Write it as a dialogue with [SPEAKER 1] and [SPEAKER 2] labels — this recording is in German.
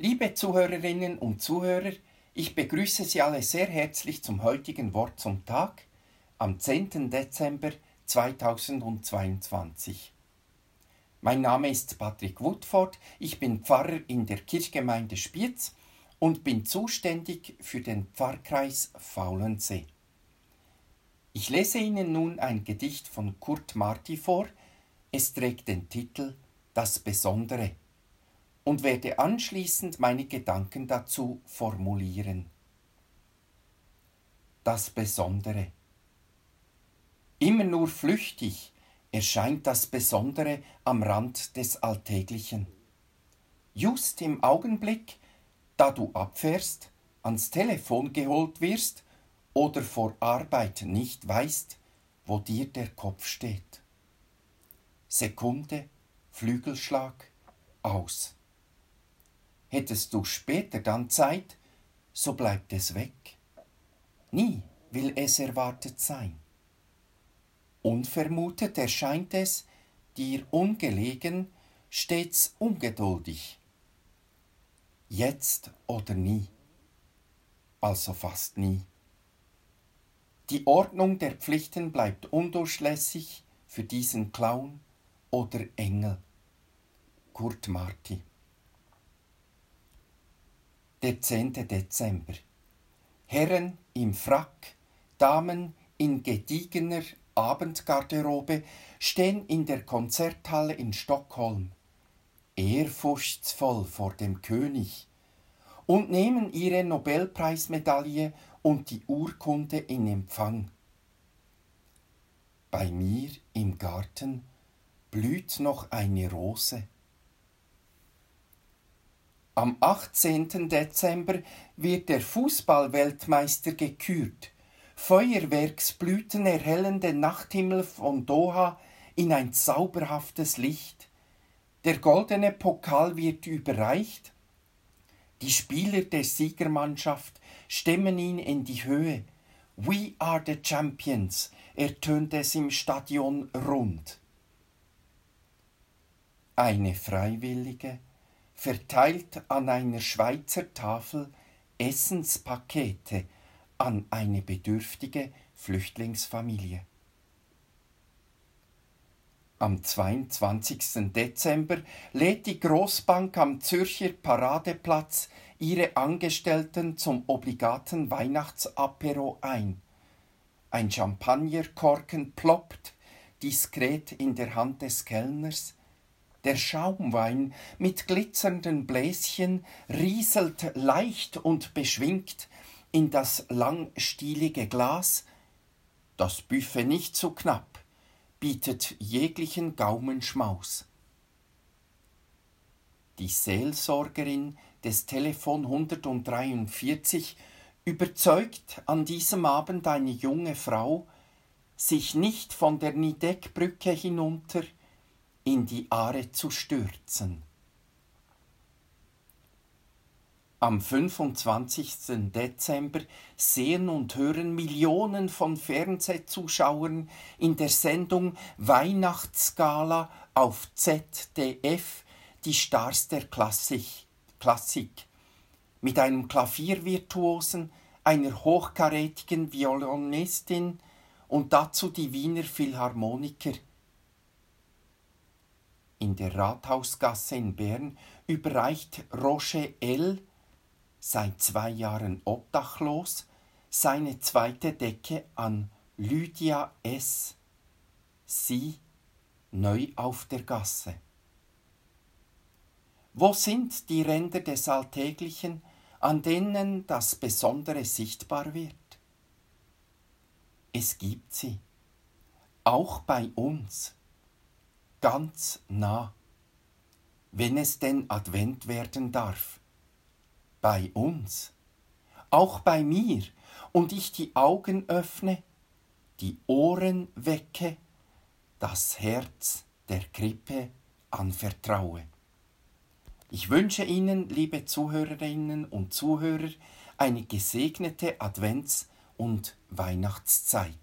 [SPEAKER 1] Liebe Zuhörerinnen und Zuhörer, ich begrüße Sie alle sehr herzlich zum heutigen Wort zum Tag am 10. Dezember 2022. Mein Name ist Patrick Woodford, ich bin Pfarrer in der Kirchgemeinde Spiez und bin zuständig für den Pfarrkreis Faulensee. Ich lese Ihnen nun ein Gedicht von Kurt Marti vor. Es trägt den Titel Das Besondere und werde anschließend meine Gedanken dazu formulieren. Das Besondere. Immer nur flüchtig erscheint das Besondere am Rand des Alltäglichen. Just im Augenblick, da du abfährst, ans Telefon geholt wirst oder vor Arbeit nicht weißt, wo dir der Kopf steht. Sekunde, Flügelschlag, aus. Hättest du später dann Zeit, so bleibt es weg. Nie will es erwartet sein. Unvermutet erscheint es, dir ungelegen, stets ungeduldig. Jetzt oder nie, also fast nie. Die Ordnung der Pflichten bleibt undurchlässig für diesen Clown oder Engel. Kurt Marti der 10. Dezember. Herren im Frack, Damen in gediegener Abendgarderobe stehen in der Konzerthalle in Stockholm, ehrfurchtsvoll vor dem König, und nehmen ihre Nobelpreismedaille und die Urkunde in Empfang. Bei mir im Garten blüht noch eine Rose. Am 18. Dezember wird der Fußballweltmeister gekürt. Feuerwerksblüten erhellen den Nachthimmel von Doha in ein zauberhaftes Licht. Der goldene Pokal wird überreicht. Die Spieler der Siegermannschaft stemmen ihn in die Höhe. We are the champions, ertönt es im Stadion rund. Eine Freiwillige verteilt an einer Schweizer Tafel Essenspakete an eine bedürftige Flüchtlingsfamilie. Am 22. Dezember lädt die Großbank am Zürcher Paradeplatz ihre Angestellten zum obligaten Weihnachtsapero ein. Ein Champagnerkorken ploppt diskret in der Hand des Kellners, der Schaumwein mit glitzernden Bläschen rieselt leicht und beschwingt in das langstielige Glas. Das Buffet nicht zu knapp, bietet jeglichen Gaumenschmaus. Die Seelsorgerin des Telefon 143 überzeugt an diesem Abend eine junge Frau, sich nicht von der Nideckbrücke hinunter in die Aare zu stürzen. Am 25. Dezember sehen und hören Millionen von Fernsehzuschauern in der Sendung Weihnachtsgala auf ZDF die Stars der Klassik, Klassik mit einem Klaviervirtuosen, einer hochkarätigen Violinistin und dazu die Wiener Philharmoniker in der Rathausgasse in Bern überreicht Roger L., seit zwei Jahren obdachlos, seine zweite Decke an Lydia S., sie neu auf der Gasse. Wo sind die Ränder des Alltäglichen, an denen das Besondere sichtbar wird? Es gibt sie, auch bei uns ganz nah, wenn es denn Advent werden darf. Bei uns, auch bei mir, und ich die Augen öffne, die Ohren wecke, das Herz der Krippe anvertraue. Ich wünsche Ihnen, liebe Zuhörerinnen und Zuhörer, eine gesegnete Advents- und Weihnachtszeit.